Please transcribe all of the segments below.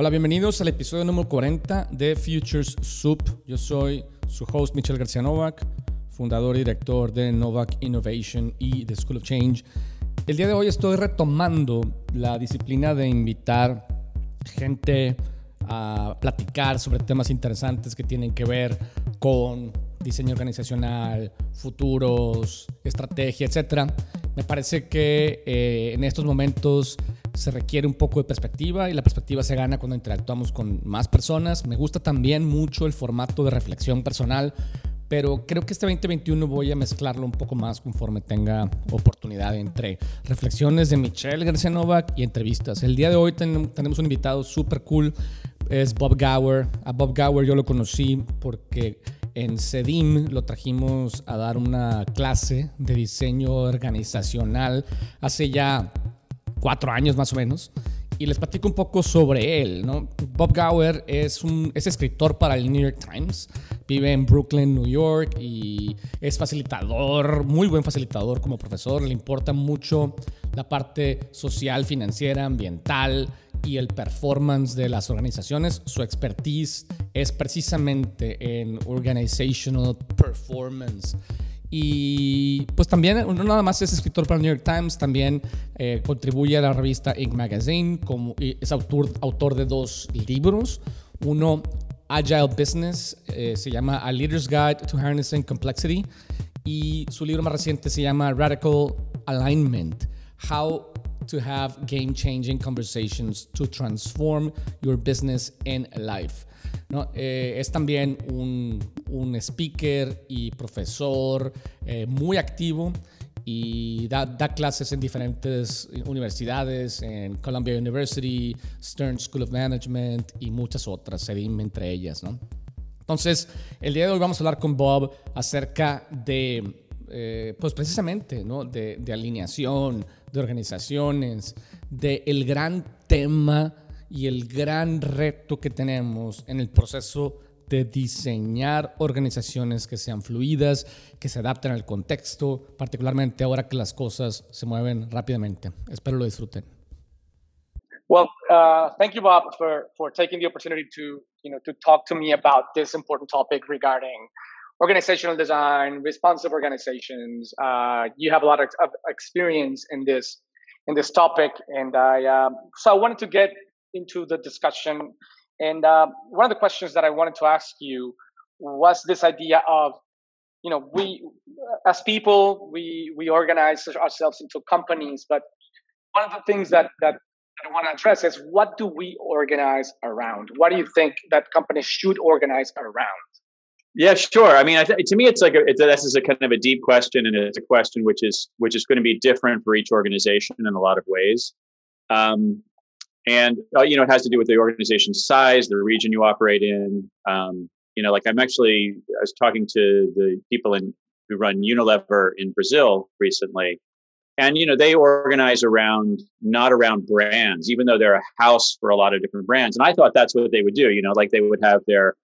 Hola, bienvenidos al episodio número 40 de Futures Soup. Yo soy su host Michel García Novak, fundador y director de Novak Innovation y The School of Change. El día de hoy estoy retomando la disciplina de invitar gente a platicar sobre temas interesantes que tienen que ver con diseño organizacional, futuros, estrategia, etc. Me parece que eh, en estos momentos se requiere un poco de perspectiva y la perspectiva se gana cuando interactuamos con más personas. Me gusta también mucho el formato de reflexión personal, pero creo que este 2021 voy a mezclarlo un poco más conforme tenga oportunidad entre reflexiones de Michelle García Novak y entrevistas. El día de hoy tenemos un invitado súper cool, es Bob Gower. A Bob Gower yo lo conocí porque en CEDIM lo trajimos a dar una clase de diseño organizacional hace ya cuatro años más o menos, y les platico un poco sobre él. Bob Gower es, un, es escritor para el New York Times, vive en Brooklyn, New York, y es facilitador, muy buen facilitador como profesor, le importa mucho la parte social, financiera, ambiental y el performance de las organizaciones. Su expertise es precisamente en organizational performance y pues también, no nada más es escritor para el New York Times, también eh, contribuye a la revista Inc. Magazine, como, es autor, autor de dos libros. Uno, Agile Business, eh, se llama A Leader's Guide to Harnessing Complexity. Y su libro más reciente se llama Radical Alignment, How to Have Game Changing Conversations to Transform Your Business and Life. ¿no? Eh, es también un, un, speaker y profesor eh, muy activo y da, clases en diferentes universidades, en Columbia University, Stern School of Management y muchas otras, CEDIM entre ellas. ¿no? Entonces, el día de hoy vamos a hablar con Bob acerca de, eh, pues precisamente, ¿no? de, de alineación, de organizaciones, del el gran tema y el gran reto que tenemos en el proceso de diseñar organizaciones que sean fluidas, que se adapten al contexto, particularmente ahora que las cosas se mueven rápidamente. Espero lo disfruten. Well, uh, thank you, Bob, for, for taking the opportunity to, you know, to talk to me about this important topic regarding organizational design, responsive organizations. Uh, you have a lot of, experience in this in this topic, and I um, so I wanted to get into the discussion. And uh, one of the questions that I wanted to ask you was this idea of, you know, we as people we we organize ourselves into companies, but one of the things that that I want to address is what do we organize around? What do you think that companies should organize around? Yeah, sure. I mean, to me, it's like a, it's this is a kind of a deep question, and it's a question which is which is going to be different for each organization in a lot of ways. Um, and uh, you know it has to do with the organization's size the region you operate in. Um, you know like i'm actually i was talking to the people in who run unilever in brazil recently. And you know they organize around not around brands even though they're a house for a lot of different brands. And i thought that's what they would do you know like they would have their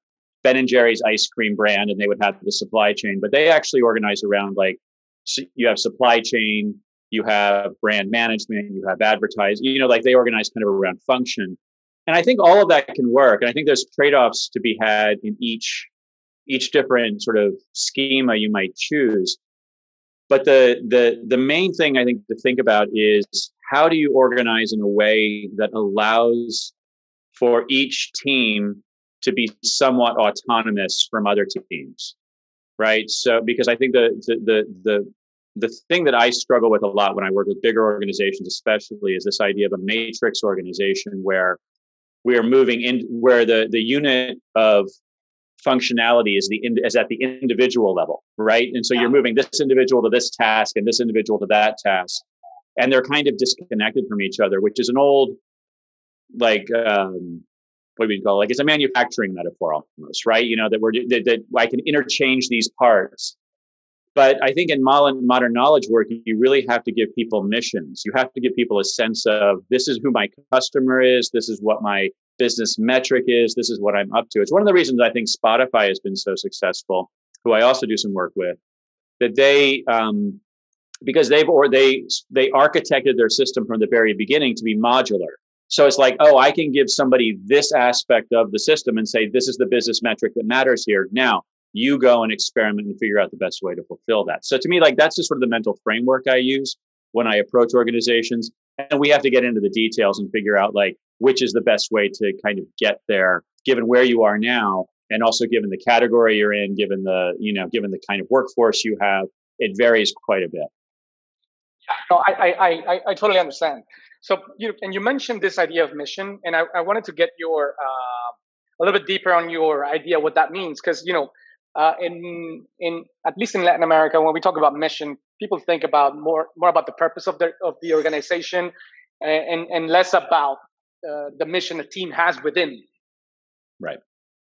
ben and jerry's ice cream brand and they would have the supply chain. But they actually organize around like you have supply chain you have brand management, you have advertising, you know, like they organize kind of around function. And I think all of that can work. And I think there's trade-offs to be had in each each different sort of schema you might choose. But the the the main thing I think to think about is how do you organize in a way that allows for each team to be somewhat autonomous from other teams right so because i think the the the, the the thing that I struggle with a lot when I work with bigger organizations, especially, is this idea of a matrix organization where we are moving in, where the the unit of functionality is the is at the individual level, right? And so you're moving this individual to this task and this individual to that task, and they're kind of disconnected from each other, which is an old, like, um, what do we call it? like it's a manufacturing metaphor almost, right? You know that we're that, that I can interchange these parts but I think in modern, modern knowledge work, you really have to give people missions. You have to give people a sense of this is who my customer is. This is what my business metric is. This is what I'm up to. It's one of the reasons I think Spotify has been so successful, who I also do some work with, that they, um, because they've or they they architected their system from the very beginning to be modular. So it's like, oh, I can give somebody this aspect of the system and say, this is the business metric that matters here. Now you go and experiment and figure out the best way to fulfill that. So to me, like that's just sort of the mental framework I use when I approach organizations. And we have to get into the details and figure out like which is the best way to kind of get there, given where you are now, and also given the category you're in, given the you know, given the kind of workforce you have. It varies quite a bit. No, I I I, I totally understand. So you and you mentioned this idea of mission, and I, I wanted to get your uh, a little bit deeper on your idea what that means because you know uh, in in at least in Latin America when we talk about mission, people think about more more about the purpose of the of the organization and and, less about uh, the mission the team has within. Right.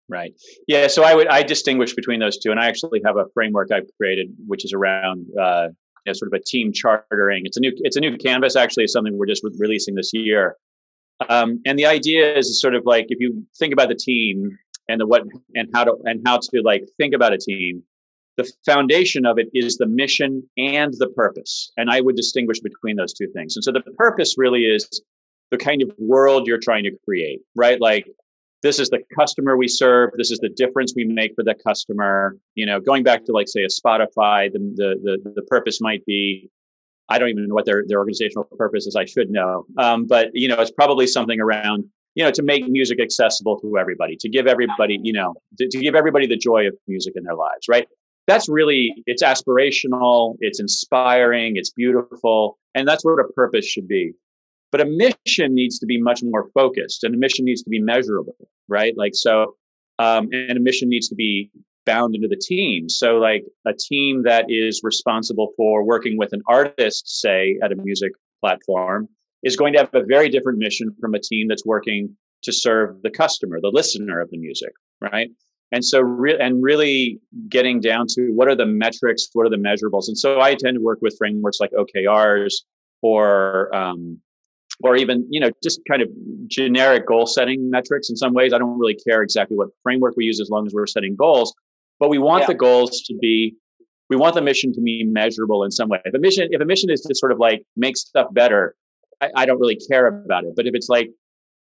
Right. Yeah. So I would I distinguish between those two, and I actually have a framework I've created, which is around uh, you know, sort of a team chartering. It's a new it's a new canvas. Actually, something we're just re- releasing this year. Um, and the idea is sort of like if you think about the team and the what and how to and how to like think about a team, the foundation of it is the mission and the purpose. And I would distinguish between those two things. And so the purpose really is the kind of world you're trying to create, right? Like this is the customer we serve this is the difference we make for the customer you know going back to like say a spotify the the the, the purpose might be i don't even know what their, their organizational purpose is i should know um, but you know it's probably something around you know to make music accessible to everybody to give everybody you know to, to give everybody the joy of music in their lives right that's really it's aspirational it's inspiring it's beautiful and that's what a purpose should be but a mission needs to be much more focused and a mission needs to be measurable, right? Like, so, um, and a mission needs to be bound into the team. So, like, a team that is responsible for working with an artist, say, at a music platform, is going to have a very different mission from a team that's working to serve the customer, the listener of the music, right? And so, re- and really getting down to what are the metrics, what are the measurables. And so, I tend to work with frameworks like OKRs or um, or even you know just kind of generic goal setting metrics in some ways i don't really care exactly what framework we use as long as we're setting goals but we want yeah. the goals to be we want the mission to be measurable in some way if a mission if a mission is to sort of like make stuff better I, I don't really care about it but if it's like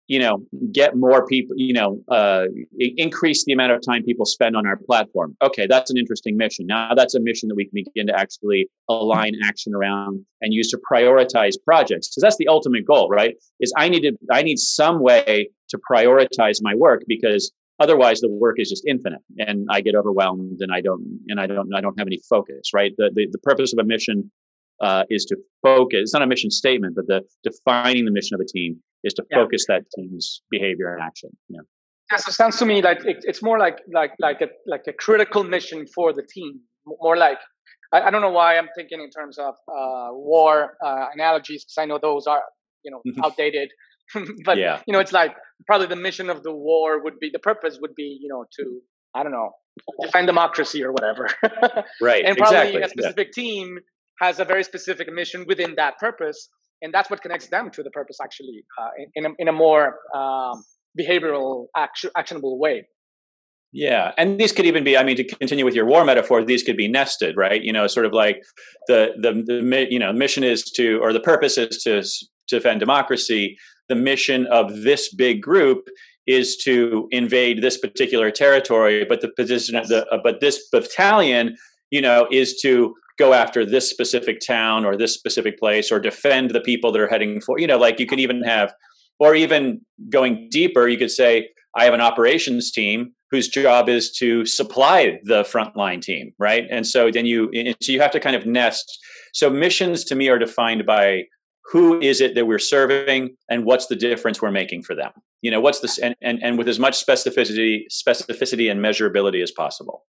you know, get more people, you know, uh, increase the amount of time people spend on our platform. Okay, that's an interesting mission. Now that's a mission that we can begin to actually align action around and use to prioritize projects. Because that's the ultimate goal, right? Is I need to, I need some way to prioritize my work because otherwise the work is just infinite and I get overwhelmed and I don't, and I don't, I don't have any focus, right? The, the, the purpose of a mission uh, is to focus. It's not a mission statement, but the defining the mission of a team is to yeah. focus that team's behavior and action. Yeah. Yeah, so it sounds to me like it, it's more like like like a like a critical mission for the team. More like I, I don't know why I'm thinking in terms of uh, war uh, analogies because I know those are you know mm-hmm. outdated. but yeah. you know, it's like probably the mission of the war would be the purpose would be you know to I don't know defend democracy or whatever. right. And probably exactly. a specific yeah. team has a very specific mission within that purpose and that's what connects them to the purpose actually uh, in, a, in a more um, behavioral action, actionable way. Yeah and these could even be i mean to continue with your war metaphor these could be nested right? You know sort of like the the, the you know mission is to or the purpose is to, to defend democracy. The mission of this big group is to invade this particular territory but the position of the uh, but this battalion you know is to go after this specific town or this specific place or defend the people that are heading for you know like you could even have or even going deeper you could say i have an operations team whose job is to supply the frontline team right? And so then you so you have to kind of nest. So missions to me are defined by who is it that we're serving and what's the difference we're making for them? You know what's this and, and, and with as much specificity specificity and measurability as possible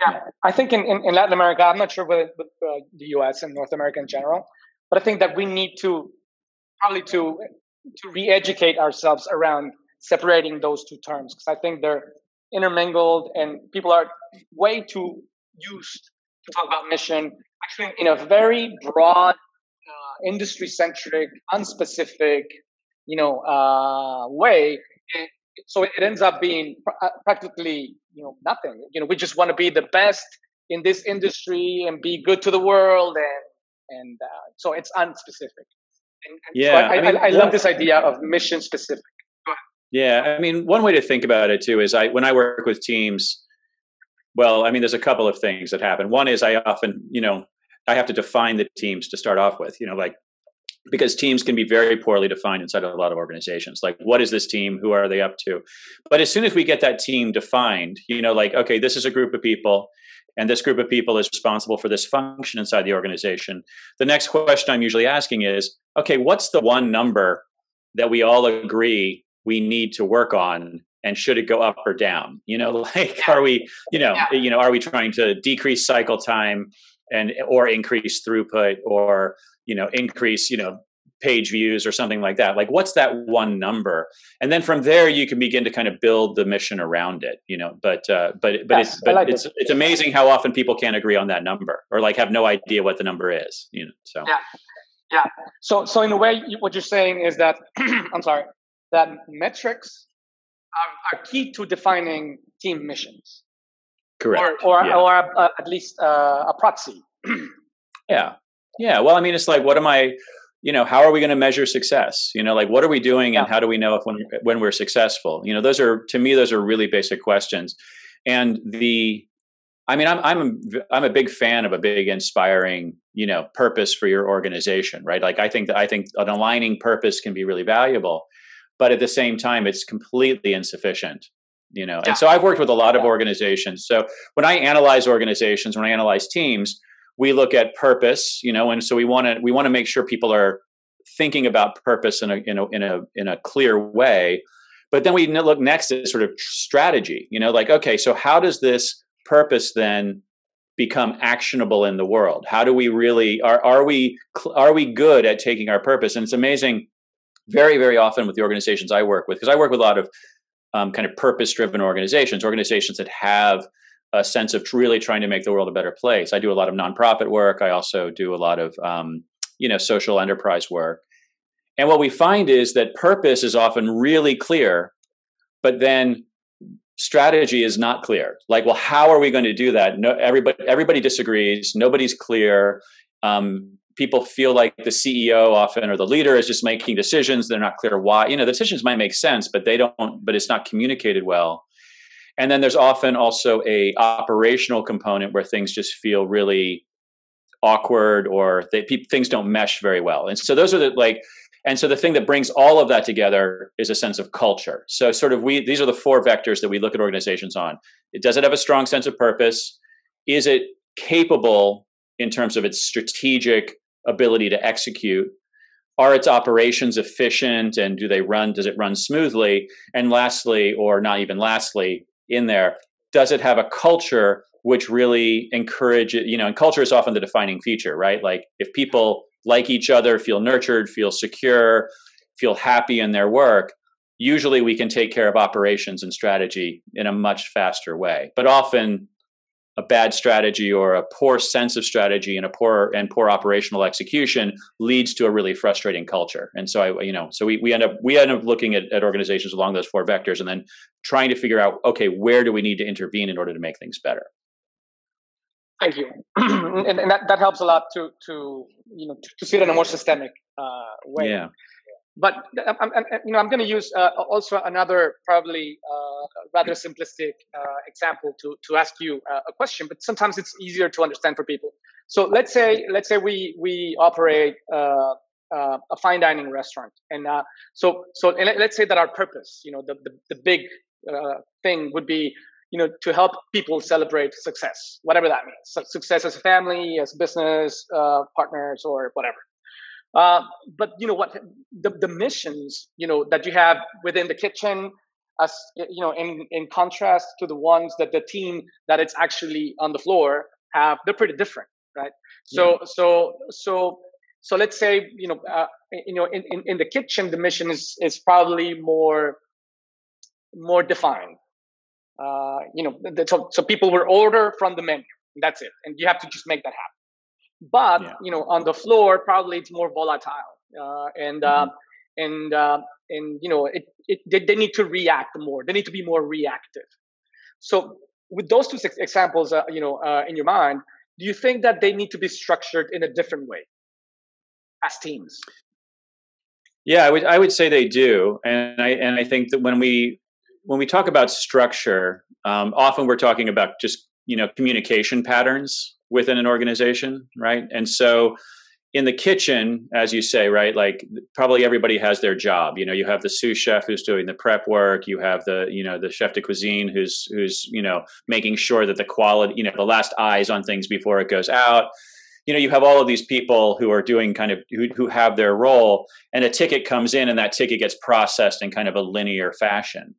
yeah, I think in, in, in Latin America, I'm not sure with, with uh, the US and North America in general, but I think that we need to probably to to re-educate ourselves around separating those two terms because I think they're intermingled and people are way too used to talk about mission actually in a very broad, uh, industry-centric, unspecific, you know, uh, way. It, so it ends up being pr- uh, practically you know nothing you know we just want to be the best in this industry and be good to the world and and uh, so it's unspecific And, and yeah, so I, I, I, I, love this idea of mission specific. Yeah, I mean, one way to think about it too is I when I work with teams. Well, I mean, there's a couple of things that happen. One is I often, you know, I have to define the teams to start off with. You know, like because teams can be very poorly defined inside a lot of organizations. Like, what is this team? Who are they up to? But as soon as we get that team defined, you know, like, okay, this is a group of people, and this group of people is responsible for this function inside the organization. The next question I'm usually asking is, okay, what's the one number that we all agree we need to work on and should it go up or down you know like are we you know yeah. you know are we trying to decrease cycle time and or increase throughput or you know increase you know page views or something like that. Like what's that one number? And then from there you can begin to kind of build the mission around it you know but uh, but but it's but like it's it. it's amazing how often people can't agree on that number or like have no idea what the number is you know so. Yeah. Yeah. So so in a way what you're saying is that i'm sorry that metrics are, are key to defining team missions. Correct. Or or, yeah. or uh, at least uh, a proxy. Yeah yeah. Well, I mean, it's like, what am I, you know, how are we going to measure success? You know, like what are we doing yeah. and how do we know if when, when we're successful? You know, those are, to me, those are really basic questions. And the, I mean, I'm, I'm, a, I'm a big fan of a big inspiring, you know, purpose for your organization, right? Like I think that I think an aligning purpose can be really valuable, but at the same time, it's completely insufficient you know yeah. and so i've worked with a lot of organizations so when i analyze organizations when i analyze teams we look at purpose, you know, and so we want to we want to make sure people are thinking about purpose in a in a in a in a clear way. But then we look next at sort of strategy, you know, like okay, so how does this purpose then become actionable in the world? How do we really are are we are we good at taking our purpose? And it's amazing very very often with the organizations I work with because I work with a lot of um, kind of purpose driven organizations, organizations that have a sense of really trying to make the world a better place. I do a lot of nonprofit work. I also do a lot of um, you know social enterprise work. And what we find is that purpose is often really clear, but then strategy is not clear. Like, well, how are we going to do that? No, everybody everybody disagrees. Nobody's clear. Um, people feel like the CEO often or the leader is just making decisions. They're not clear why. You know, the decisions might make sense, but they don't. But it's not communicated well and then there's often also a operational component where things just feel really awkward or they, pe- things don't mesh very well. And so those are the like and so the thing that brings all of that together is a sense of culture. So sort of we these are the four vectors that we look at organizations on. It does it have a strong sense of purpose? Is it capable in terms of its strategic ability to execute? Are its operations efficient and do they run does it run smoothly? And lastly or not even lastly in there. Does it have a culture which really encourages you know and culture is often the defining feature right? Like if people like each other feel nurtured feel secure feel happy in their work usually we can take care of operations and strategy in a much faster way. But often a bad strategy or a poor sense of strategy and a poor and poor operational execution leads to a really frustrating culture. And so I, you know, so we, we end up we end up looking at, at organizations along those four vectors and then trying to figure out, okay, where do we need to intervene in order to make things better? Thank you, and, and, that, that helps a lot to to you know to, to see it in a more systemic uh, way. Yeah but I'm, I'm, you know, I'm going to use uh, also another probably uh, rather simplistic uh, example to to ask you uh, a question. But sometimes it's easier to understand for people. So let's say let's say we we operate uh, uh, a fine dining restaurant, and so so and let's say that our purpose, you know, the the, the big thing would be you know to help people celebrate success, whatever that means, success as a family, as business partners, or whatever. Uh, but you know what the, the missions you know that you have within the kitchen as you know in in contrast to the ones that the team that it's actually on the floor have they're pretty different right? So yeah. so so so let's say you know uh, you know in, in, in the kitchen the mission is is probably more more defined. Uh, you know so, so people will order from the menu that's it and you have to just make that happen but yeah. you know, on the floor, probably it's more volatile, uh, and mm-hmm. uh, and uh, and you know, it, it they, they, need to react more. They need to be more reactive. So, with those two examples, uh, you know, uh, in your mind, do you think that they need to be structured in a different way as teams? Yeah, I would I would say they do, and I and I think that when we when we talk about structure, um, often we're talking about just you know communication patterns within an organization, right? And so in the kitchen, as you say, right, like probably everybody has their job. You know, you have the sous chef who's doing the prep work. You have the, you know, the chef de cuisine who's who's you know making sure that the quality, you know, the last eyes on things before it goes out. You know, you have all of these people who are doing kind of who, who have their role, and a ticket comes in, and that ticket gets processed in kind of a linear fashion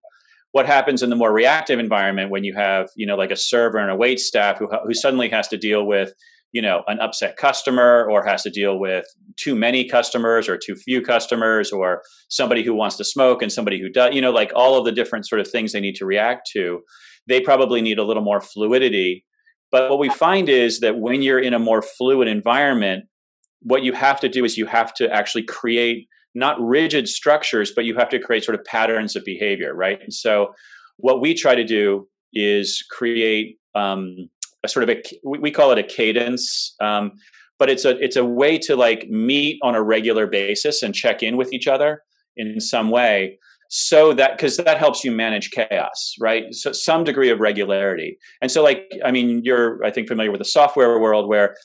what happens in the more reactive environment when you have you know like a server and a wait staff who, who suddenly has to deal with you know an upset customer or has to deal with too many customers or too few customers or somebody who wants to smoke and somebody who does you know like all of the different sort of things they need to react to they probably need a little more fluidity. But what we find is that when you're in a more fluid environment what you have to do is you have to actually create not rigid structures, but you have to create sort of patterns of behavior, right? And so, what we try to do is create um, a sort of a we call it a cadence, um, but it's a it's a way to like meet on a regular basis and check in with each other in some way so that because that helps you manage chaos right so some degree of regularity and so like i mean you're i think familiar with the software world where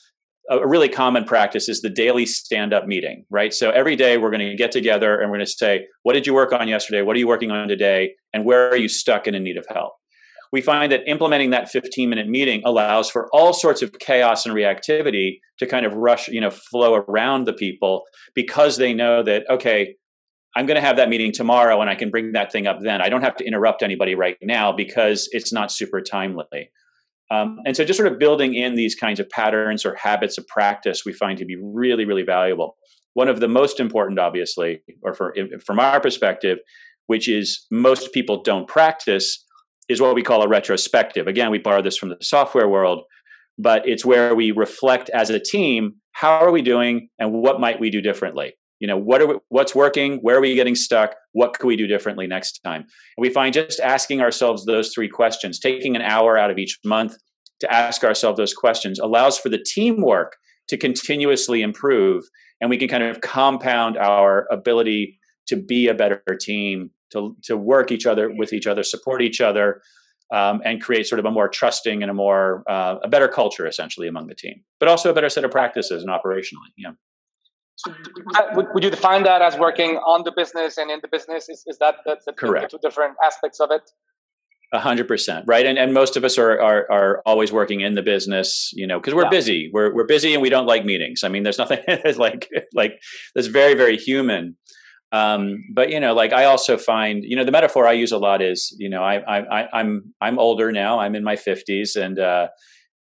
a really common practice is the daily stand up meeting, right? So every day we're going to get together and we're going to say, what did you work on yesterday? What are you working on today? And where are you stuck and in need of help? We find that implementing that 15 minute meeting allows for all sorts of chaos and reactivity to kind of rush, you know, flow around the people because they know that, okay, I'm going to have that meeting tomorrow and I can bring that thing up then. I don't have to interrupt anybody right now because it's not super timely. Um, and so just sort of building in these kinds of patterns or habits of practice we find to be really, really valuable. One of the most important, obviously, or for, from our perspective, which is most people don't practice, is what we call a retrospective. Again, we borrow this from the software world, but it's where we reflect as a team how are we doing and what might we do differently you know what are we, what's working where are we getting stuck what could we do differently next time? And we find just asking ourselves those three questions taking an hour out of each month to ask ourselves those questions allows for the teamwork to continuously improve and we can kind of compound our ability to be a better team to, to work each other with each other support each other um, and create sort of a more trusting and a more uh, a better culture essentially among the team but also a better set of practices and operationally yeah so would, would you define that as working on the business and in the business? Is, is that the, the, Correct. the two different aspects of it? A hundred percent, right? And and most of us are are are always working in the business, you know, because we're yeah. busy. We're we're busy and we don't like meetings. I mean, there's nothing like like that's very very human. Um, but you know, like I also find, you know, the metaphor I use a lot is, you know, I I I'm I'm older now. I'm in my fifties, and uh,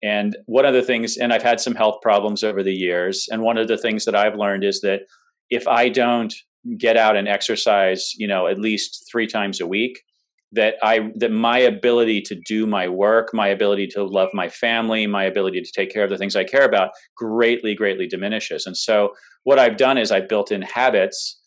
and one of the things, and I've had some health problems over the years, and one of the things that I've learned is that if I don't get out and exercise, you know, at least three times a week, that I that my ability to do my work, my ability to love my family, my ability to take care of the things I care about greatly, greatly diminishes. And so what I've done is I've built in habits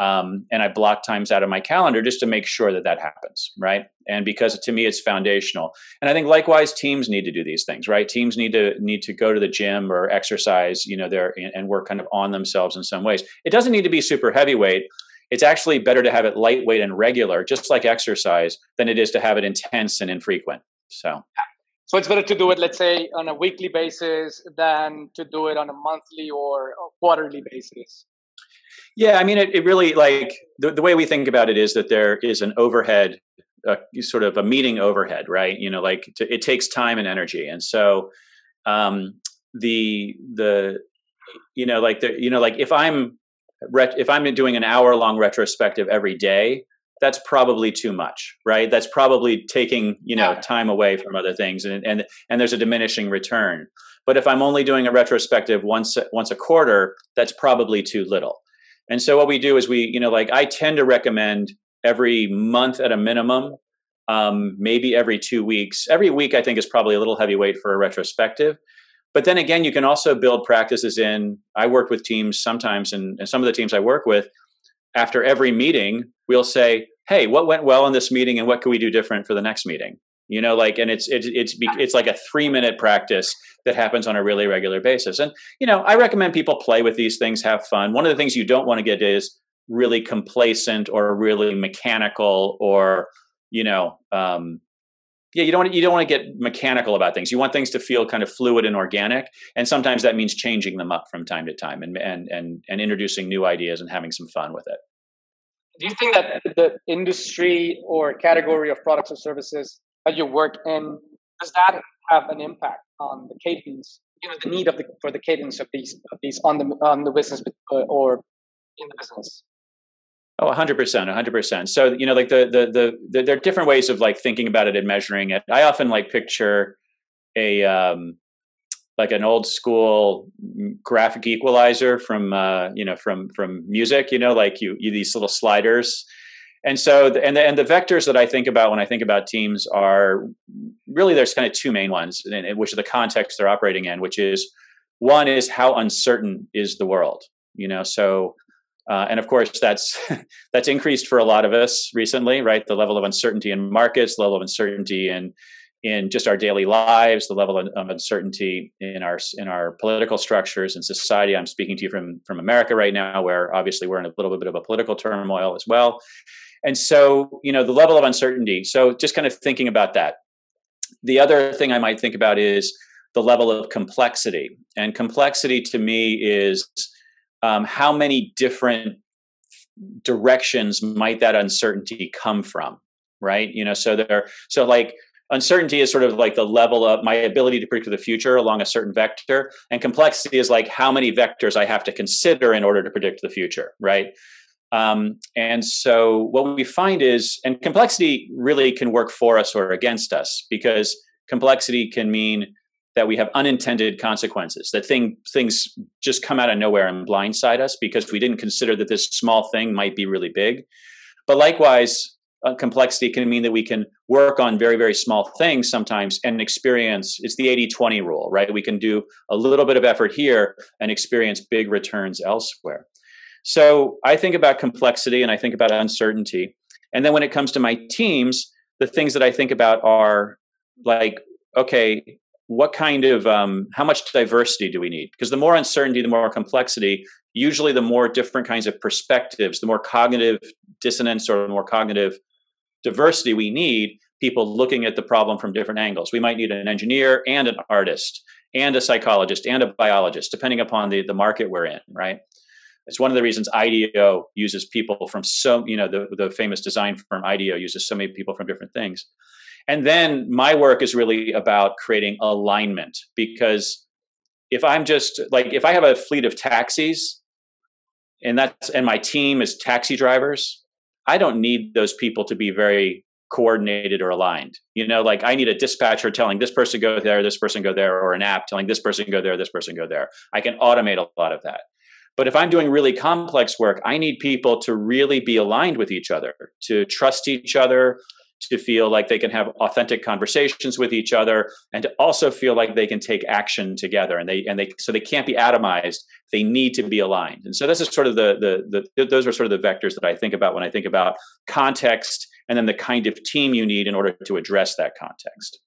um, and I block times out of my calendar just to make sure that that happens, right? And because to me it's foundational. And I think likewise, teams need to do these things, right? Teams need to need to go to the gym or exercise, you know, there and work kind of on themselves in some ways. It doesn't need to be super heavyweight. It's actually better to have it lightweight and regular, just like exercise, than it is to have it intense and infrequent. So. So it's better to do it, let's say, on a weekly basis than to do it on a monthly or quarterly basis. Yeah, I mean, it, it really like the, the way we think about it is that there is an overhead, uh, sort of a meeting overhead, right? You know, like to, it takes time and energy, and so um, the the you know like the you know like if I'm ret- if I'm doing an hour long retrospective every day, that's probably too much, right? That's probably taking you know time away from other things, and and and there's a diminishing return. But if I'm only doing a retrospective once once a quarter, that's probably too little. And so what we do is we, you know, like I tend to recommend every month at a minimum, um, maybe every two weeks. Every week, I think, is probably a little heavyweight for a retrospective. But then again, you can also build practices in. I work with teams sometimes, and, and some of the teams I work with, after every meeting, we'll say, "Hey, what went well in this meeting, and what can we do different for the next meeting?" You know like and it's it's it's it's like a 3 minute practice that happens on a really regular basis. And you know i recommend people play with these things have fun. One of the things you don't want to get is really complacent or really mechanical or you know um, yeah you don't you don't want to get mechanical about things. You want things to feel kind of fluid and organic and sometimes that means changing them up from time to time and and and, and introducing new ideas and having some fun with it. Do you think that the industry or category of products or services that you work in does that have an impact on the cadence you know the need of the for the cadence of these of these on the on the business uh, or in the business Oh, 100%, 100%. So, you know, like the, the, the, the, there are different ways of like thinking about it and measuring it. I often like picture a, um, like an old school graphic equalizer from, uh, you know, from, from music, you know, like you, you these little sliders. And so, the, and the, and the vectors that I think about when I think about teams are really, there's kind of two main ones, which are the context they're operating in, which is one is how uncertain is the world, you know, so, uh, and of course, that's that's increased for a lot of us recently, right? The level of uncertainty in markets, the level of uncertainty in in just our daily lives, the level of, of uncertainty in our in our political structures and society. I'm speaking to you from from America right now, where obviously we're in a little bit of a political turmoil as well. And so, you know, the level of uncertainty. So, just kind of thinking about that. The other thing I might think about is the level of complexity. And complexity to me is um, how many different directions might that uncertainty come from right you know so there so like uncertainty is sort of like the level of my ability to predict the future along a certain vector and complexity is like how many vectors i have to consider in order to predict the future right um, and so what we find is and complexity really can work for us or against us because complexity can mean that we have unintended consequences that thing things just come out of nowhere and blindside us because we didn't consider that this small thing might be really big. But likewise uh, complexity can mean that we can work on very very small things sometimes and experience it's the 80-20 rule right? We can do a little bit of effort here and experience big returns elsewhere so i think about complexity and i think about uncertainty. And then when it comes to my teams the things that i think about are like okay what kind of um, how much diversity do we need? Because the more uncertainty the more complexity usually the more different kinds of perspectives the more cognitive dissonance or the more cognitive diversity we need people looking at the problem from different angles. We might need an engineer and an artist and a psychologist and a biologist depending upon the, the market we're in right it's one of the reasons IDEO uses people from so you know the, the famous design firm IDEO uses so many people from different things and then my work is really about creating alignment because if I'm just like, if I have a fleet of taxis and that's, and my team is taxi drivers, I don't need those people to be very coordinated or aligned. You know, like I need a dispatcher telling this person go there, this person go there, or an app telling this person go there, this person go there. I can automate a lot of that. But if I'm doing really complex work, I need people to really be aligned with each other, to trust each other, to feel like they can have authentic conversations with each other and to also feel like they can take action together and they and they so they can't be atomized they need to be aligned. And so this is sort of the the, the those are sort of the vectors that i think about when i think about context and then the kind of team you need in order to address that context.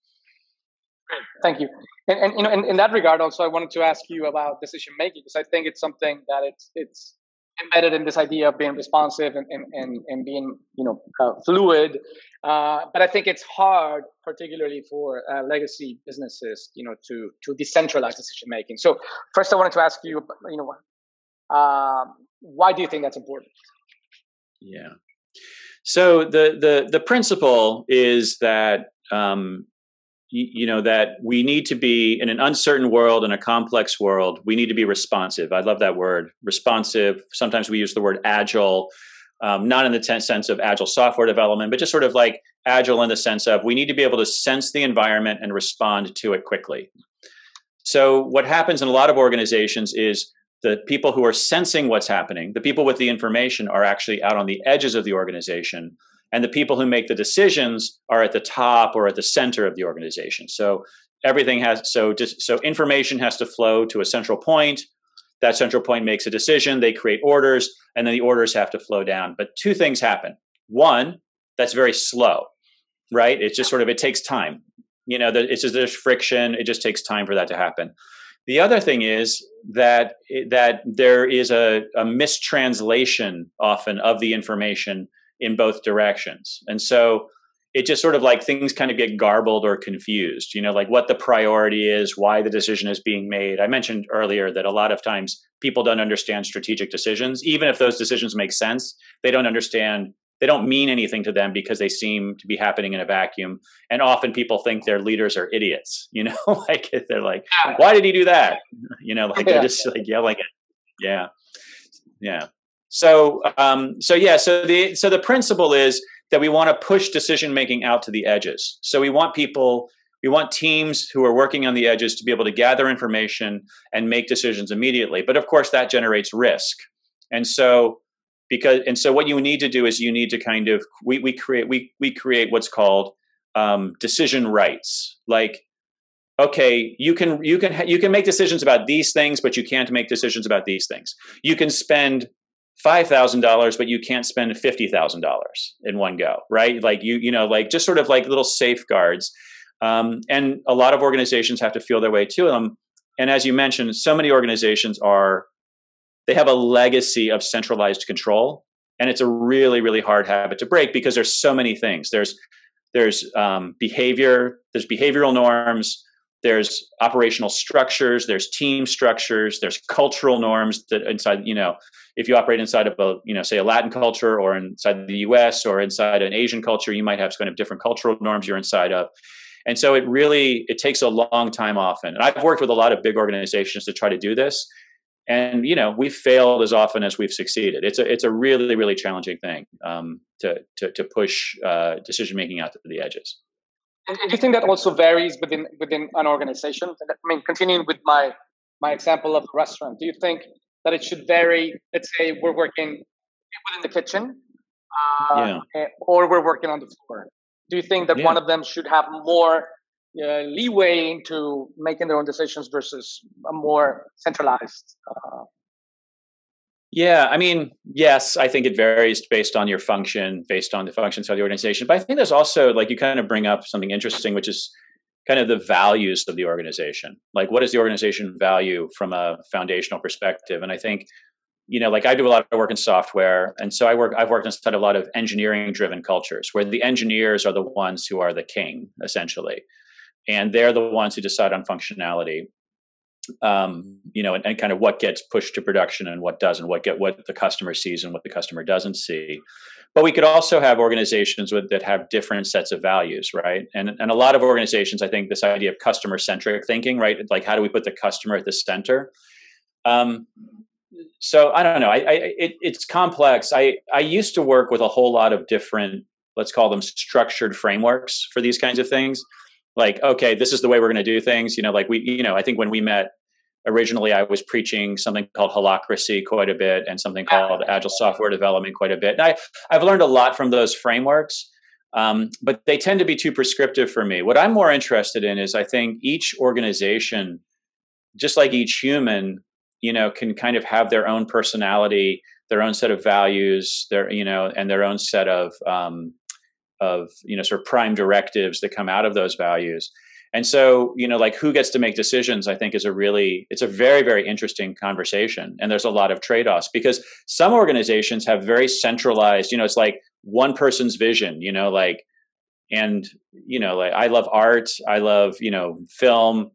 Thank you and, and you know in, in that regard also i wanted to ask you about decision making because i think it's something that it's it's embedded in this idea of being responsive and, and, and, and being you know uh, fluid. Uh, but i think it's hard particularly for uh, legacy businesses you know to to decentralize decision making. So first i wanted to ask you you know um, why do you think that's important? Yeah. So the the the principle is that um, you know that we need to be in an uncertain world in a complex world we need to be responsive. I love that word responsive. Sometimes we use the word agile um, not in the sense of agile software development but just sort of like agile in the sense of we need to be able to sense the environment and respond to it quickly. So what happens in a lot of organizations is the people who are sensing what's happening the people with the information are actually out on the edges of the organization and the people who make the decisions are at the top or at the center of the organization. So everything has so just so information has to flow to a central point. That central point makes a decision they create orders and then the orders have to flow down. But two things happen. One that's very slow right? It's just sort of it takes time. You know it's just there's friction. It just takes time for that to happen. The other thing is that that there is a, a mistranslation often of the information in both directions, and so it just sort of like things kind of get garbled or confused. You know, like what the priority is, why the decision is being made. I mentioned earlier that a lot of times people don't understand strategic decisions, even if those decisions make sense. They don't understand they don't mean anything to them because they seem to be happening in a vacuum. And often people think their leaders are idiots, you know, like they're like, why did he do that? You know, like they're just like yelling at, yeah, yeah. So, um, so yeah, so the, so the principle is that we want to push decision making out to the edges. So we want people, we want teams who are working on the edges to be able to gather information and make decisions immediately. But of course, that generates risk. And so because and so what you need to do is you need to kind of we, we create we we create what's called um, decision rights like okay you can you can you can make decisions about these things but you can't make decisions about these things you can spend $5000 but you can't spend $50000 in one go right? Like you you know like just sort of like little safeguards. Um, and a lot of organizations have to feel their way to them. And as you mentioned so many organizations are they have a legacy of centralized control and it's a really really hard habit to break because there's so many things. There's there's um, behavior there's behavioral norms there's operational structures there's team structures there's cultural norms that inside you know if you operate inside of a you know say a latin culture or inside the us or inside an asian culture you might have kind of different cultural norms you're inside of. And so it really it takes a long time often. And i've worked with a lot of big organizations to try to do this. And you know we've failed as often as we've succeeded. It's a it's a really really challenging thing um, to, to to push uh, decision making out to the edges and do you think that also varies within within an organization i mean continuing with my my example of the restaurant do you think that it should vary let's say we're working within the kitchen uh, yeah. Eh, or we're working on the floor do you think that yeah. one of them should have more uh, leeway into making their own decisions versus a more centralized uh, yeah, I mean, yes, I think it varies based on your function, based on the functions of the organization. But I think there's also like you kind of bring up something interesting, which is kind of the values of the organization. Like, what does the organization value from a foundational perspective? And I think, you know, like I do a lot of work in software, and so I work. I've worked inside a lot of engineering-driven cultures where the engineers are the ones who are the king, essentially and they're the ones who decide on functionality um, you know, and, and, kind of what gets pushed to production and what doesn't, what get what the customer sees and what the customer doesn't see. But we could also have organizations with, that have different sets of values, right? And and a lot of organizations, I think, this idea of customer centric thinking, right? Like how do we put the customer at the center? Um, so I don't know. I, I it, it's complex. I I used to work with a whole lot of different, let's call them structured frameworks for these kinds of things like okay this is the way we're going to do things you know like we you know i think when we met originally i was preaching something called holacracy quite a bit and something called agile software development quite a bit. And I, i've learned a lot from those frameworks um, but they tend to be too prescriptive for me. What i'm more interested in is i think each organization just like each human you know can kind of have their own personality their own set of values their you know and their own set of um, of you know sort of prime directives that come out of those values. And so you know like who gets to make decisions i think is a really it's a very very interesting conversation. And there's a lot of trade-offs because some organizations have very centralized you know it's like one person's vision you know like and you know like i love art i love you know film.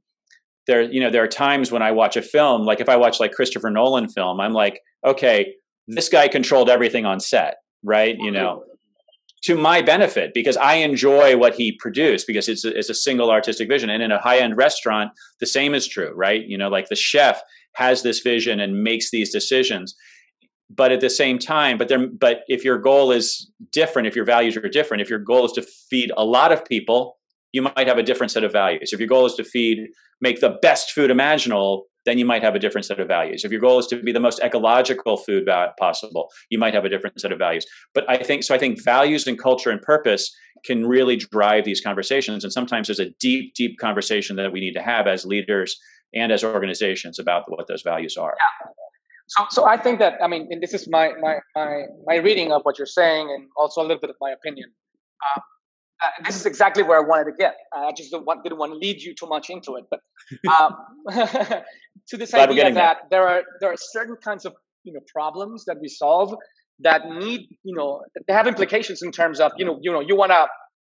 There you know there are times when i watch a film like if i watch like christopher nolan film i'm like okay this guy controlled everything on set right? You know to my benefit because I enjoy what he produced because it's a, it's a single artistic vision. And in a high end restaurant, the same is true, right? You know, like the chef has this vision and makes these decisions. But at the same time, but there, but if your goal is different, if your values are different, if your goal is to feed a lot of people, you might have a different set of values. If your goal is to feed, make the best food imaginable, then you might have a different set of values. If your goal is to be the most ecological food possible, you might have a different set of values. But I think so. I think values and culture and purpose can really drive these conversations. And sometimes there's a deep, deep conversation that we need to have as leaders and as organizations about what those values are. Yeah. So, so I think that I mean, and this is my my my my reading of what you're saying, and also a little bit of my opinion. Uh, uh, this is exactly where I wanted to get. I just didn't want, didn't want to lead you too much into it, but um, to this Glad idea that there. there are there are certain kinds of you know problems that we solve that need you know they have implications in terms of you know you know you want to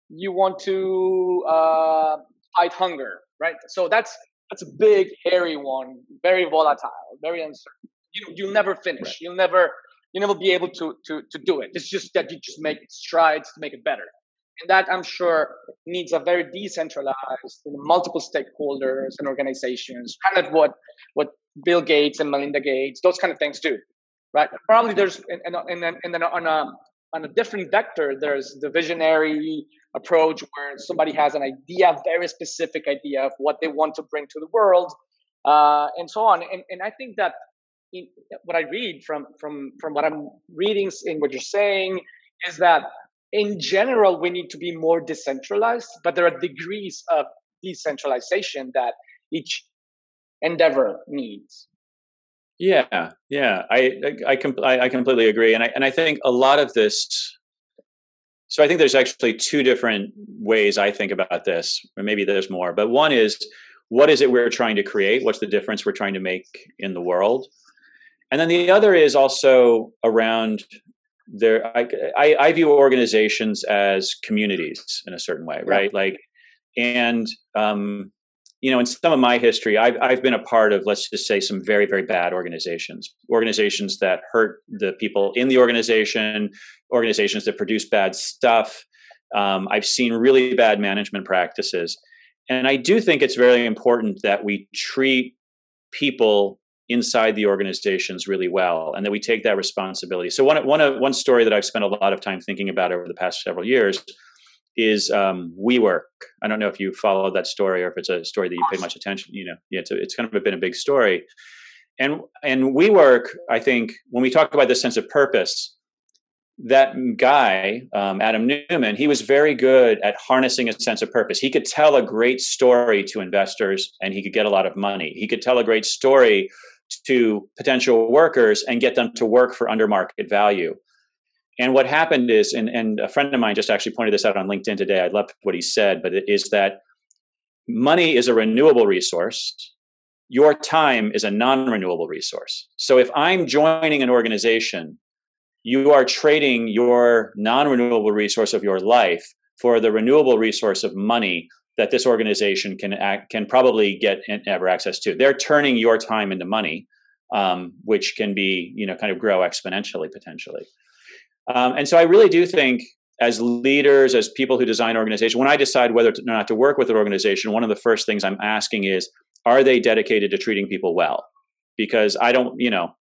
you want to uh, fight hunger, right? So that's that's a big, hairy one, very volatile, very uncertain. You you'll never finish. Right. You'll never you'll never be able to to to do it. It's just that you just make strides to make it better. And that I'm sure needs a very decentralized, multiple stakeholders and organizations, kind of what what Bill Gates and Melinda Gates, those kind of things do, right? Probably there's and and then and then on a on a different vector, there's the visionary approach where somebody has an idea, very specific idea of what they want to bring to the world, uh, and so on. And, and I think that in, what I read from from from what I'm reading in what you're saying is that in general we need to be more decentralized, but there are degrees of decentralization that each endeavor needs. Yeah, yeah, I I, I, I completely agree, and I and I think a lot of this so I think there's actually two different ways I think about this, or maybe there's more. But one is what is it we're trying to create? What's the difference we're trying to make in the world? And then the other is also around there. I, I, I view organizations as communities in a certain way, right? Like, and um, you know, in some of my history, I've I've been a part of, let's just say, some very very bad organizations, organizations that hurt the people in the organization, organizations that produce bad stuff. Um, I've seen really bad management practices, and I do think it's very important that we treat people inside the organizations really well, and that we take that responsibility. So one one one story that I've spent a lot of time thinking about over the past several years is um, WeWork. I don't know if you followed that story or if it's a story that you pay much attention. You know, yeah, it's, a, it's kind of been a big story. And and WeWork, I think, when we talk about this sense of purpose, that guy, um, Adam Neumann, he was very good at harnessing a sense of purpose. He could tell a great story to investors and he could get a lot of money. He could tell a great story to potential workers and get them to work for under market value. And what happened is, and, and a friend of mine just actually pointed this out on LinkedIn today. I love what he said, but it is that money is a renewable resource. Your time is a non renewable resource. So if I'm joining an organization, you are trading your non renewable resource of your life for the renewable resource of money that this organization can act, can probably get ever access to. They're turning your time into money, um, which can be you know kind of grow exponentially potentially. Um, and so I really do think as leaders, as people who design organizations, when I decide whether or not to work with an organization, one of the first things I'm asking is, are they dedicated to treating people well? Because I don't, you know,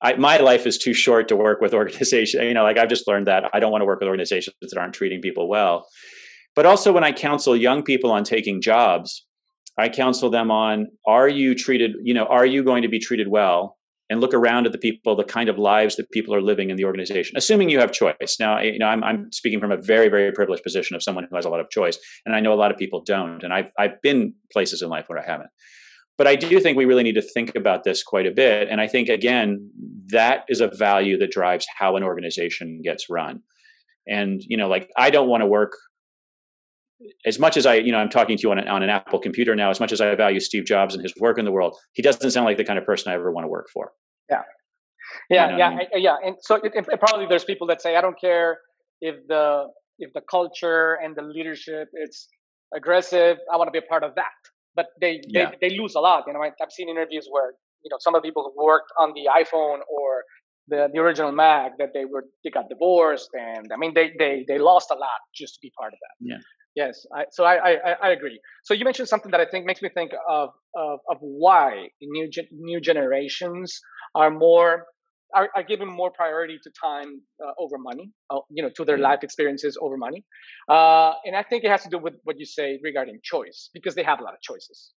I, my life is too short to work with organizations. You know, like I've just learned that I don't want to work with organizations that aren't treating people well. But also, when I counsel young people on taking jobs, I counsel them on: Are you treated? You know, are you going to be treated well? and look around at the people, the kind of lives that people are living in the organization, assuming you have choice. Now, you know, I'm, I'm speaking from a very, very privileged position of someone who has a lot of choice, and I know a lot of people don't, and I've I've been places in life where I haven't. But I do think we really need to think about this quite a bit, and I think again that is a value that drives how an organization gets run. And you know, like I don't want to work as much as I, you know, I'm talking to you on an, on an Apple computer now, as much as I value Steve Jobs and his work in the world, he doesn't sound like the kind of person I ever want to work for. Yeah. Yeah, you know yeah, I mean? yeah, and so it, it, probably there's people that say I don't care if the if the culture and the leadership it's aggressive. I want to be a part of that, but they yeah. they, they lose a lot. You know, I've seen interviews where you know some of the people who worked on the iPhone or the, the original Mac that they were they got divorced and I mean they they they lost a lot just to be part of that. Yeah. Yes, I, so I, I, I agree. So you mentioned something that I think makes me think of of, of why new new generations are more are, are given more priority to time uh, over money, uh, you know, to their life experiences over money. Uh, and I think it has to do with what you say regarding choice, because they have a lot of choices.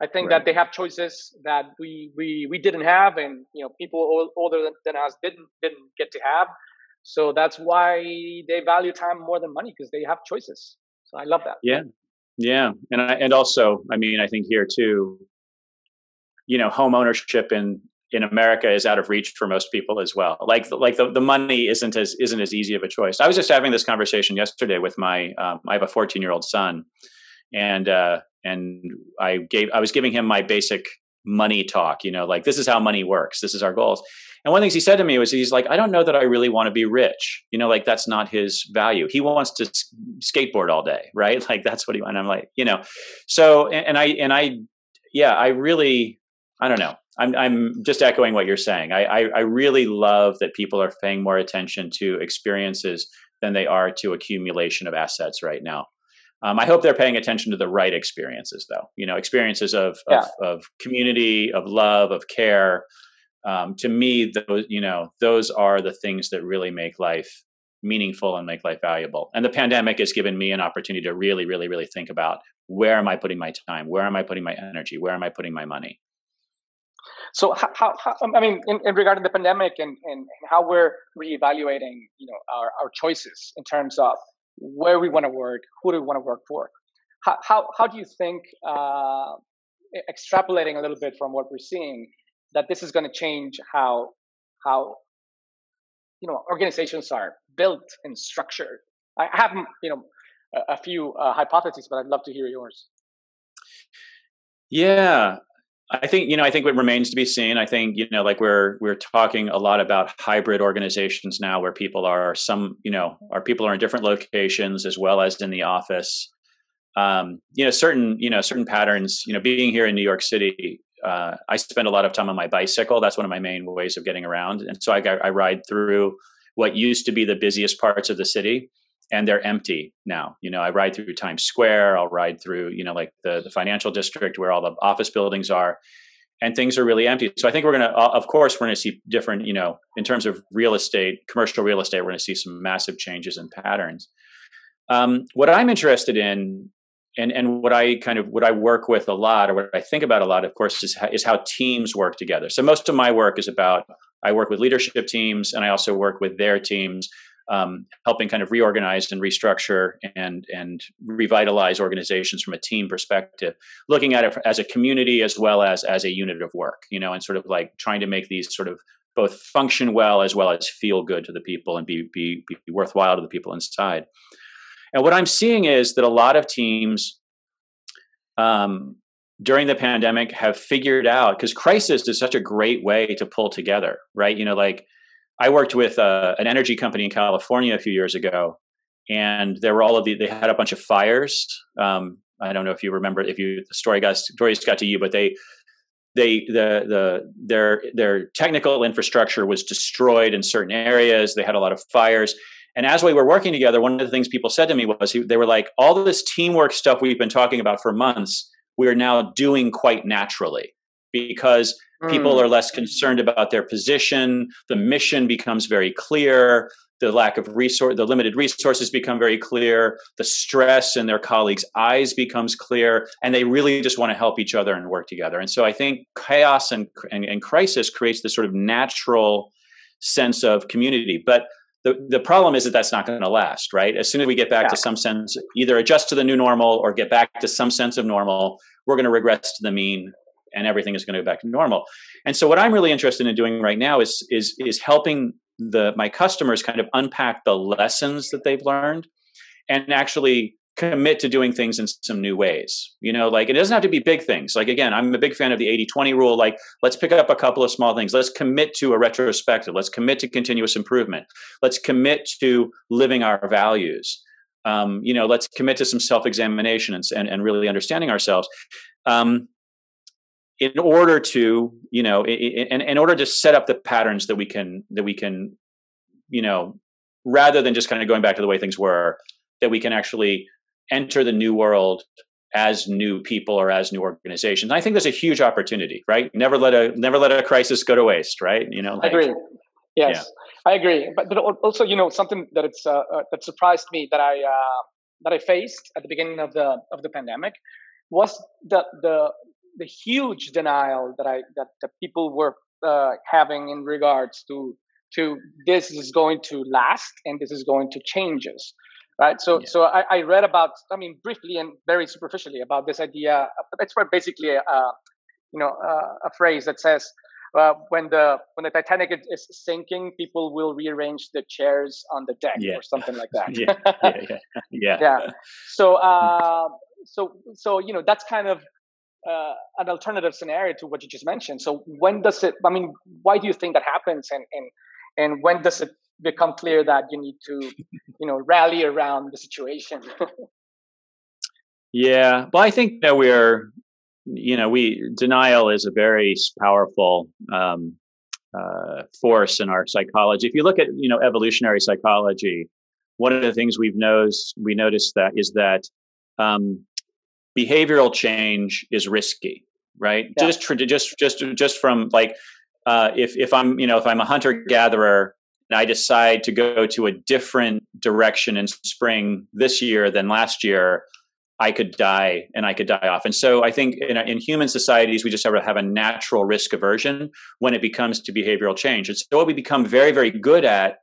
I think right. that they have choices that we, we, we didn't have, and you know, people older than us didn't didn't get to have. So that's why they value time more than money because they have choices. So I love that. Yeah, yeah, and I, and also, I mean, I think here too, you know, home ownership in in America is out of reach for most people as well. Like like the, the money isn't as isn't as easy of a choice. I was just having this conversation yesterday with my um, I have a 14 year old son, and uh, and I gave I was giving him my basic money talk. You know, like this is how money works. This is our goals. And one of the things he said to me was he's like, I don't know that I really want to be rich. You know, like that's not his value. He wants to skateboard all day, right? Like that's what he. And I'm like, you know, so and, and I and I, yeah, I really, I don't know. I'm I'm just echoing what you're saying. I, I, I really love that people are paying more attention to experiences than they are to accumulation of assets right now. Um, I hope they're paying attention to the right experiences, though. You know, experiences of yeah. of, of, community, of love, of care. Um, to me, those you know, those are the things that really make life meaningful and make life valuable. And the pandemic has given me an opportunity to really, really, really think about where am I putting my time, where am I putting my energy, where am I putting my money. So how, how, how I mean, in, in regard to the pandemic and, and, and how we're reevaluating, you know, our, our choices in terms of where we want to work, who do we want to work for? How, how, how do you think, uh, extrapolating a little bit from what we're seeing, that this is going to change how, how, you know, organizations are built and structured? I have, you know, a, a few uh, hypotheses, but I'd love to hear yours. Yeah, I think you know. I think what remains to be seen. I think you know, like we're we're talking a lot about hybrid organizations now, where people are some you know, our people are in different locations as well as in the office. Um, you know, certain you know certain patterns. You know, being here in New York City, uh, I spend a lot of time on my bicycle. That's one of my main ways of getting around, and so I, I ride through what used to be the busiest parts of the city and they're empty now. You know, I ride through Times Square, I'll ride through, you know, like the, the financial district where all the office buildings are, and things are really empty. So I think we're going to, of course, we're going to see different, you know, in terms of real estate, commercial real estate, we're going to see some massive changes in patterns. Um, what I'm interested in, and and what I kind of what I work with a lot, or what I think about a lot, of course, is is how teams work together. So most of my work is about I work with leadership teams, and I also work with their teams um, helping kind of reorganize and restructure and and revitalize organizations from a team perspective, looking at it as a community as well as as a unit of work, you know, and sort of like trying to make these sort of both function well as well as feel good to the people and be be, be worthwhile to the people inside. And what I'm seeing is that a lot of teams um, during the pandemic have figured out because crisis is such a great way to pull together, right? You know, like I worked with uh, an energy company in California a few years ago, and there were all of the. They had a bunch of fires. Um, I don't know if you remember if you the story got stories got to you, but they they the the their their technical infrastructure was destroyed in certain areas. They had a lot of fires. And as we were working together, one of the things people said to me was they were like, all this teamwork stuff we've been talking about for months, we're now doing quite naturally because People mm. are less concerned about their position. The mission becomes very clear. The lack of resource, the limited resources become very clear. The stress in their colleagues' eyes becomes clear, and they really just want to help each other and work together. And so I think chaos and, and, and crisis creates this sort of natural sense of community. But the, the problem is that that's not going to last, right? As soon as we get back yeah. to some sense, either adjust to the new normal or get back to some sense of normal, we're going to regress to the mean and everything is going to go back to normal. And so what I'm really interested in doing right now is is is helping the my customers kind of unpack the lessons that they've learned and actually commit to doing things in some new ways. You know, like it doesn't have to be big things. Like again, I'm a big fan of the 80-20 rule. Like let's pick up a couple of small things. Let's commit to a retrospective. Let's commit to continuous improvement. Let's commit to living our values. Um, you know, let's commit to some self-examination and, and, and really understanding ourselves. Um, in order to you know in, in order to set up the patterns that we can that we can you know rather than just kind of going back to the way things were that we can actually enter the new world as new people or as new organizations. And I think there's a huge opportunity, right? Never let a never let a crisis go to waste, right? You know, like, I agree. Yes, yeah. I agree. But, but also, you know, something that it's uh, uh, that surprised me that I uh, that I faced at the beginning of the of the pandemic was the the the huge denial that I that the people were uh, having in regards to to this is going to last and this is going to change us right so yeah. so I, I, read about i mean briefly and very superficially about this idea that's where basically a, uh, you know uh, a phrase that says uh, when the when the Titanic is sinking, people will rearrange the chairs on the deck yeah. or something like that. yeah, yeah, yeah, yeah. yeah. So, uh, so, so you know, that's kind of uh, an alternative scenario to what you just mentioned. So, when does it? I mean, why do you think that happens? And and and when does it become clear that you need to, you know, rally around the situation? yeah. Well, I think that we're you know, we denial is a very powerful um, uh, force in our psychology. If you look at you know evolutionary psychology, one of the things we've noticed we noticed that is that um, behavioral change is risky, right? Yeah. Just just just just from like uh, if if I'm you know if I'm a hunter gatherer and I decide to go to a different direction in spring this year than last year, I could die and I could die off. And so I think in, in, human societies, we just have, have a natural risk aversion when it becomes to behavioral change. And so what we become very, very good at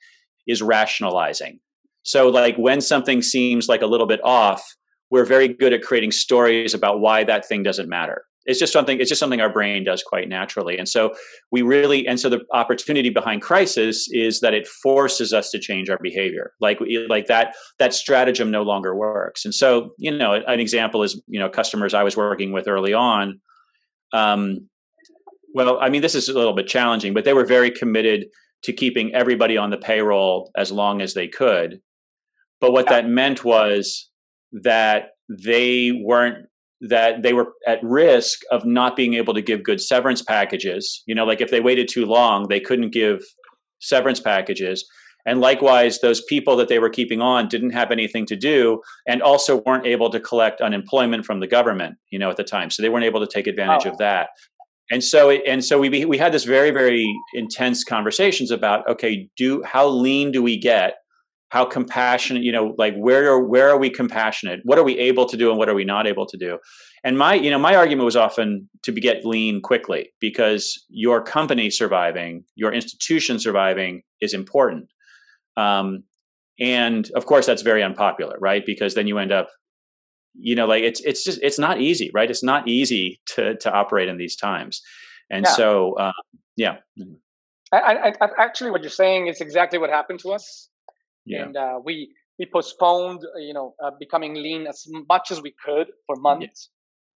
is rationalizing. So, like when something seems like a little bit off, we're very good at creating stories about why that thing doesn't matter. It's just something it's just something our brain does quite naturally. And so we really and so the opportunity behind crisis is that it forces us to change our behavior. Like like that that stratagem no longer works. And so you know an example is you know customers i was working with early on um, well i mean this is a little bit challenging but they were very committed to keeping everybody on the payroll as long as they could. But what that meant was that they weren't that they were at risk of not being able to give good severance packages. You know, like if they waited too long, they couldn't give severance packages. And likewise, those people that they were keeping on didn't have anything to do and also weren't able to collect unemployment from the government, you know, at the time. So they weren't able to take advantage oh. of that. And so, and so we we had this very very intense conversations about okay, do how lean do we get how compassionate you know like where are where are we compassionate? What are we able to do and what are we not able to do? And my you know my argument was often to get lean quickly because your company surviving your institution surviving is important. Um, and of course that's very unpopular right? Because then you end up you know like it's it's just it's not easy right? It's not easy to to operate in these times. And yeah. so uh, yeah. I, I, actually what you're saying is exactly what happened to us yeah. and uh, we we postponed uh, you know uh, becoming lean as much as we could for months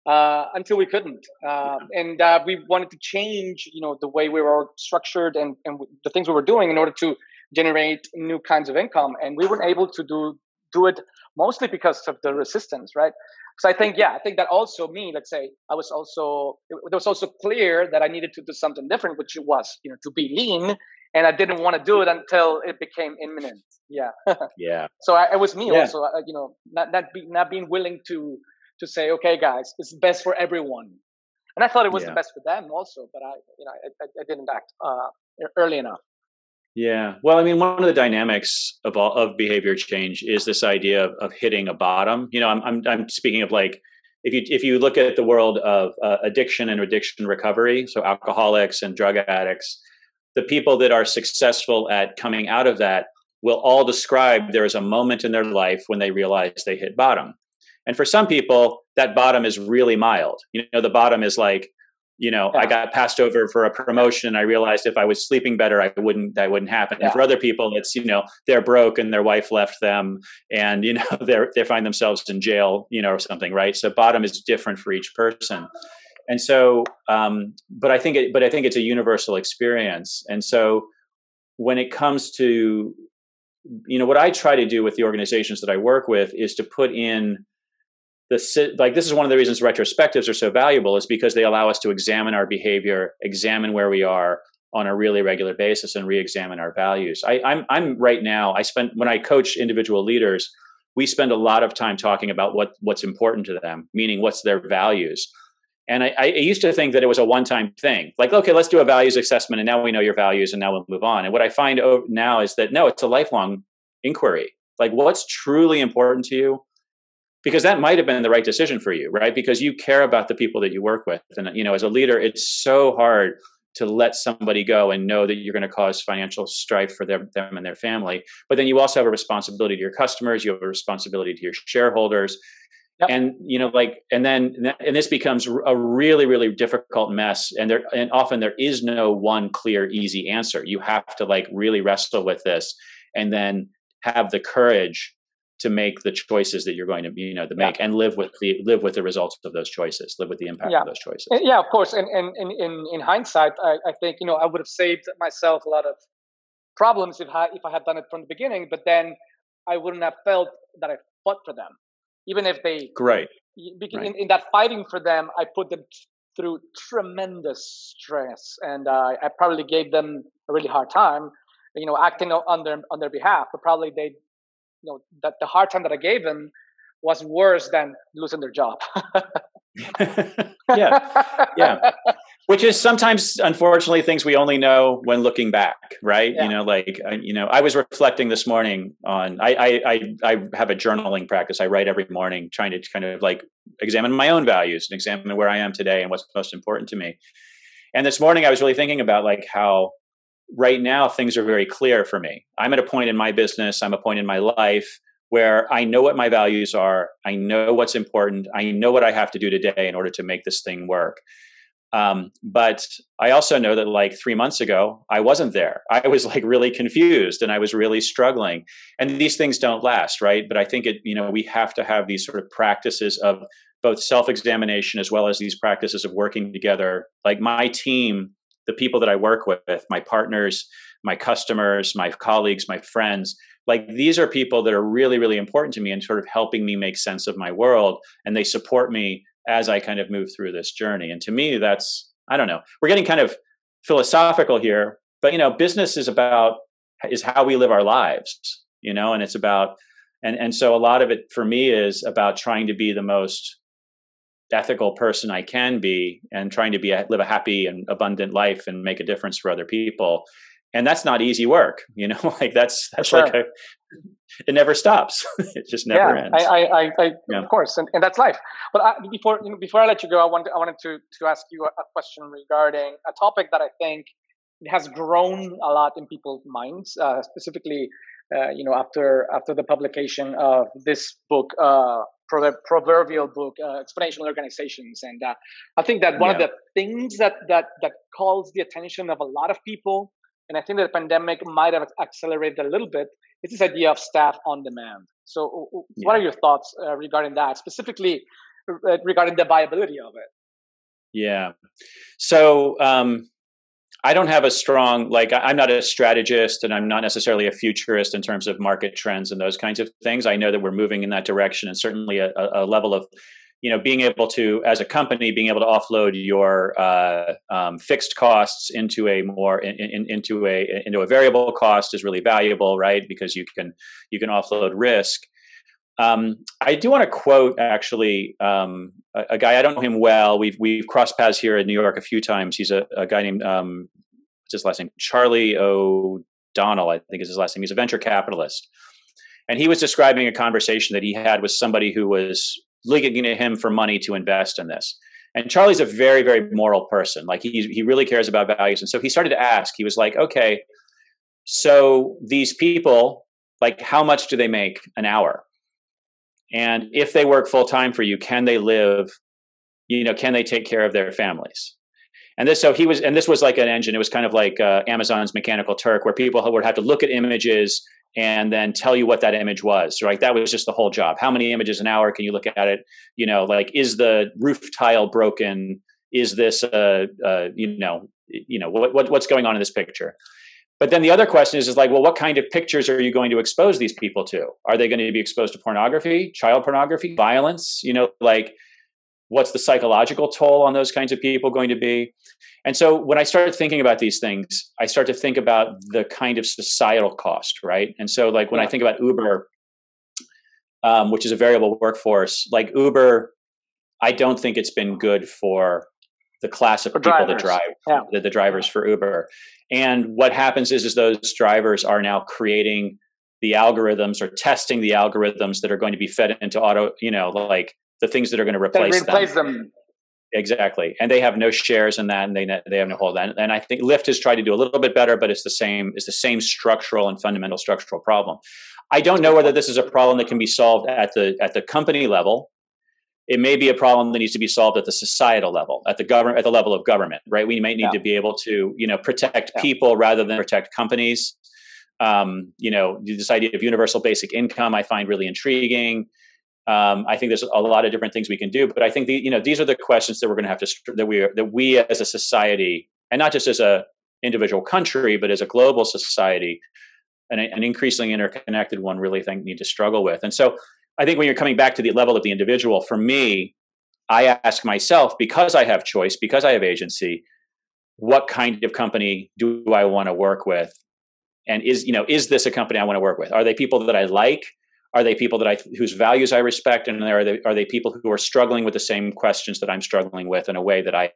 uh, until we couldn't uh, and uh, we wanted to change you know the way we were structured and, and the things we were doing in order to generate new kinds of income and we weren't able to do do it mostly because of the resistance right? So i think yeah i think that also me let's say i was also it was also clear that i needed to do something different which was you know to be lean and I didn't want to do it until it became imminent. Yeah. yeah. So I, it was me yeah. also, uh, you know, not not be, not being willing to to say, okay, guys, it's best for everyone, and I thought it was yeah. the best for them also, but I, you know, I, I didn't act uh, early enough. Yeah. Well, I mean, one of the dynamics of all of behavior change is this idea of, of hitting a bottom. You know, I'm, I'm I'm speaking of like if you if you look at the world of uh, addiction and addiction recovery, so alcoholics and drug addicts the people that are successful at coming out of that will all describe there is a moment in their life when they realize they hit bottom. And for some people, that bottom is really mild. You know, the bottom is like, you know, yeah. I got passed over for a promotion and I realized if I was sleeping better, I wouldn't that wouldn't happen. Yeah. And for other people, it's, you know, they're broke and their wife left them and, you know, they're, they find themselves in jail, you know, or something, right? So bottom is different for each person and so um, but i think it but i think it's a universal experience. And so when it comes to you know what i try to do with the organizations that i work with is to put in the like this is one of the reasons retrospectives are so valuable is because they allow us to examine our behavior examine where we are on a really regular basis and re-examine our values. I, I'm, I'm right now i spend when i coach individual leaders we spend a lot of time talking about what what's important to them meaning what's their values and I, I, used to think that it was a one time thing. Like, okay, let's do a values assessment and now we know your values and now we'll move on. And what I find now is that no, it's a lifelong inquiry. Like, what's truly important to you? Because that might have been the right decision for you, right? Because you care about the people that you work with. And, you know, as a leader, it's so hard to let somebody go and know that you're going to cause financial strife for them, them and their family. But then you also have a responsibility to your customers, you have a responsibility to your shareholders Yep. And you know, like, and then and this becomes a really, really difficult mess. And there, and often there is no one clear, easy answer. You have to like really wrestle with this, and then have the courage to make the choices that you're going to you know to make yeah. and live with the live with the results of those choices live with the impact yeah. of those choices yeah of course and, and, and in, in hindsight I, I think you know i would have saved myself a lot of problems if I, if I had done it from the beginning but then i wouldn't have felt that i fought for them even if they great because right. in, in that fighting for them i put them through tremendous stress and uh, i probably gave them a really hard time you know acting on their on their behalf but probably they you know that the hard time that I gave them was worse than losing their job. yeah, yeah. Which is sometimes, unfortunately, things we only know when looking back, right? Yeah. You know, like you know, I was reflecting this morning on. I, I I I have a journaling practice. I write every morning, trying to kind of like examine my own values and examine where I am today and what's most important to me. And this morning, I was really thinking about like how right now things are very clear for me. I'm at a point in my business, I'm a point in my life where I know what my values are, I know what's important, I know what I have to do today in order to make this thing work. Um, but I also know that like three months ago, I wasn't there. I was like really confused and I was really struggling. And these things don't last, right? But I think it, you know, we have to have these sort of practices of both self examination as well as these practices of working together. Like my team the people that I work with, my partners, my customers, my colleagues, my friends, like these are people that are really, really important to me and sort of helping me make sense of my world. And they support me as I kind of move through this journey. And to me, that's, I don't know, we're getting kind of philosophical here, but you know, business is about, is how we live our lives, you know, and it's about, and, and so a lot of it for me is about trying to be the most ethical person I can be and trying to be a, live a happy and abundant life and make a difference for other people. And that's not easy work, you know. like that's that's sure. like a, it never stops. it just never yeah, ends. I, I, I yeah. of course, and, and that's life. But I, before you know, before I let you go, I wanted I wanted to to ask you a, question regarding a topic that I think has grown a lot in people's minds, uh, specifically uh, you know, after after the publication of this book, uh, proverbial book, uh, exponential organizations, and uh, I think that one yeah. of the things that that that calls the attention of a lot of people, and I think that the pandemic might have accelerated a little bit, is this idea of staff on demand. So, yeah. what are your thoughts uh, regarding that, specifically uh, regarding the viability of it? Yeah. So. Um, I don't have a strong like I'm not a strategist and I'm not necessarily a futurist in terms of market trends and those kinds of things. I know that we're moving in that direction and certainly a, a level of you know being able to as a company being able to offload your uh, um, fixed costs into a more in, in, into a into a variable cost is really valuable right because you can you can offload risk um, I do want to quote actually um, a, a, guy. I don't know him well. We've we've crossed paths here in New York a few times. He's a, a guy named um, what's his last name? Charlie O'Donnell, I think is his last name. He's a venture capitalist, and he was describing a conversation that he had with somebody who was looking at him for money to invest in this. And Charlie's a very very moral person. Like he he really cares about values, and so he started to ask. He was like, okay, so these people, like, how much do they make an hour? And if they work full time for you, can they live? You know, can they take care of their families? And this, so he was, and this was like an engine. It was kind of like uh, Amazon's Mechanical Turk, where people would have to look at images and then tell you what that image was. right that was just the whole job. How many images an hour can you look at it? You know, like is the roof tile broken? Is this, uh, uh you know, you know what, what what's going on in this picture? But then the other question is, is like, well, what kind of pictures are you going to expose these people to? Are they going to be exposed to pornography, child pornography, violence? You know, like what's the psychological toll on those kinds of people going to be? And so when I started thinking about these things, I start to think about the kind of societal cost, right? And so like when yeah. I think about Uber, um, which is a variable workforce, like Uber, I don't think it's been good for the class of for people drivers. that drive yeah. the, the, drivers for Uber. And what happens is, is those drivers are now creating the algorithms or testing the algorithms that are going to be fed into auto, you know, like the things that are going to replace, replace them. them. Exactly, and they have no shares in that, and they they have no hold. And, and I think Lyft has tried to do a little bit better, but it's the same. It's the same structural and fundamental structural problem. I don't know whether this is a problem that can be solved at the at the company level, it may be a problem that needs to be solved at the societal level, at the government, at the level of government, right? We might need yeah. to be able to, you know, protect yeah. people rather than protect companies. Um, you know, this idea of universal basic income, I find really intriguing. Um, I think there's a lot of different things we can do, but I think the, you know these are the questions that we're going to have to that we are, that we as a society, and not just as a individual country, but as a global society, an, an increasingly interconnected one, really think need to struggle with. And so, I think when you're coming back to the level of the individual, for me, I ask myself because I have choice, because I have agency, what kind of company do I want to work with? And is you know is this a company i want to work with? Are they people that i like are they people that i whose values i respect and are they are they people who are struggling with the same questions that i'm struggling with in a way that i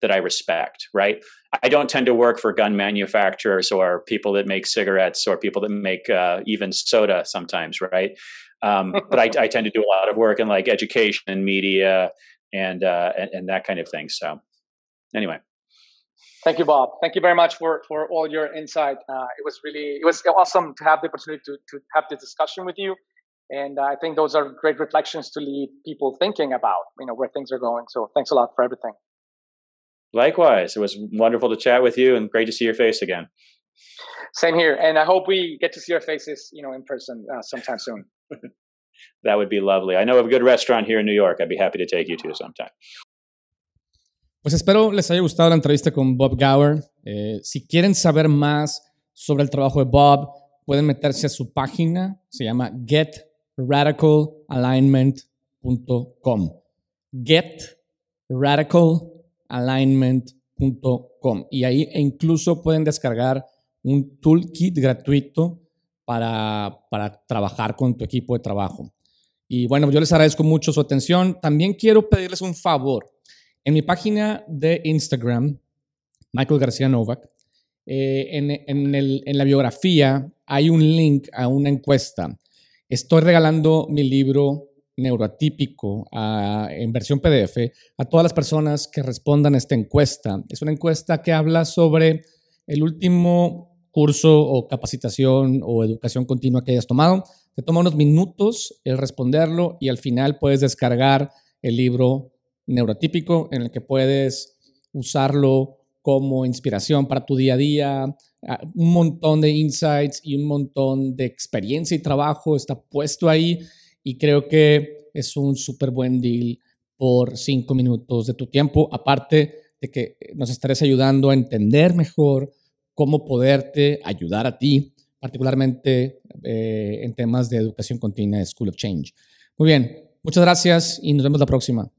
that i respect right i don't tend to work for gun manufacturers or people that make cigarettes or people that make uh, even soda sometimes right um, but I, I, tend to do a lot of work in like education and media and, uh, and and that kind of thing so anyway Thank you, Bob. Thank you very much for, for all your insight. Uh, it was really it was awesome to have the opportunity to, to have this discussion with you. And I think those are great reflections to lead people thinking about you know where things are going. So thanks a lot for everything. Likewise, it was wonderful to chat with you and great to see your face again. Same here, and I hope we get to see your faces, you know, in person uh, sometime soon. that would be lovely. I know of a good restaurant here in New York. I'd be happy to take you to sometime. Pues espero les haya gustado la entrevista con Bob Gower. Eh, si quieren saber más sobre el trabajo de Bob, pueden meterse a su página. Se llama getradicalalignment.com. Getradicalalignment.com. Y ahí incluso pueden descargar un toolkit gratuito para, para trabajar con tu equipo de trabajo. Y bueno, yo les agradezco mucho su atención. También quiero pedirles un favor en mi página de Instagram, Michael García Novak, eh, en, la biografía hay un link a una encuesta. Estoy regalando mi libro neuroatípico en versión PDF a todas las personas que respondan a esta encuesta. Es una encuesta que habla sobre el último curso o capacitación o educación continua que hayas tomado. Te toma unos minutos el responderlo y al final puedes descargar el libro neurotípico en el que puedes usarlo como inspiración para tu día a día. Un montón de insights y un montón de experiencia y trabajo está puesto ahí y creo que es un súper buen deal por cinco minutos de tu tiempo, aparte de que nos estarás ayudando a entender mejor cómo poderte ayudar a ti, particularmente eh, en temas de educación continua de School of Change. Muy bien, muchas gracias y nos vemos la próxima.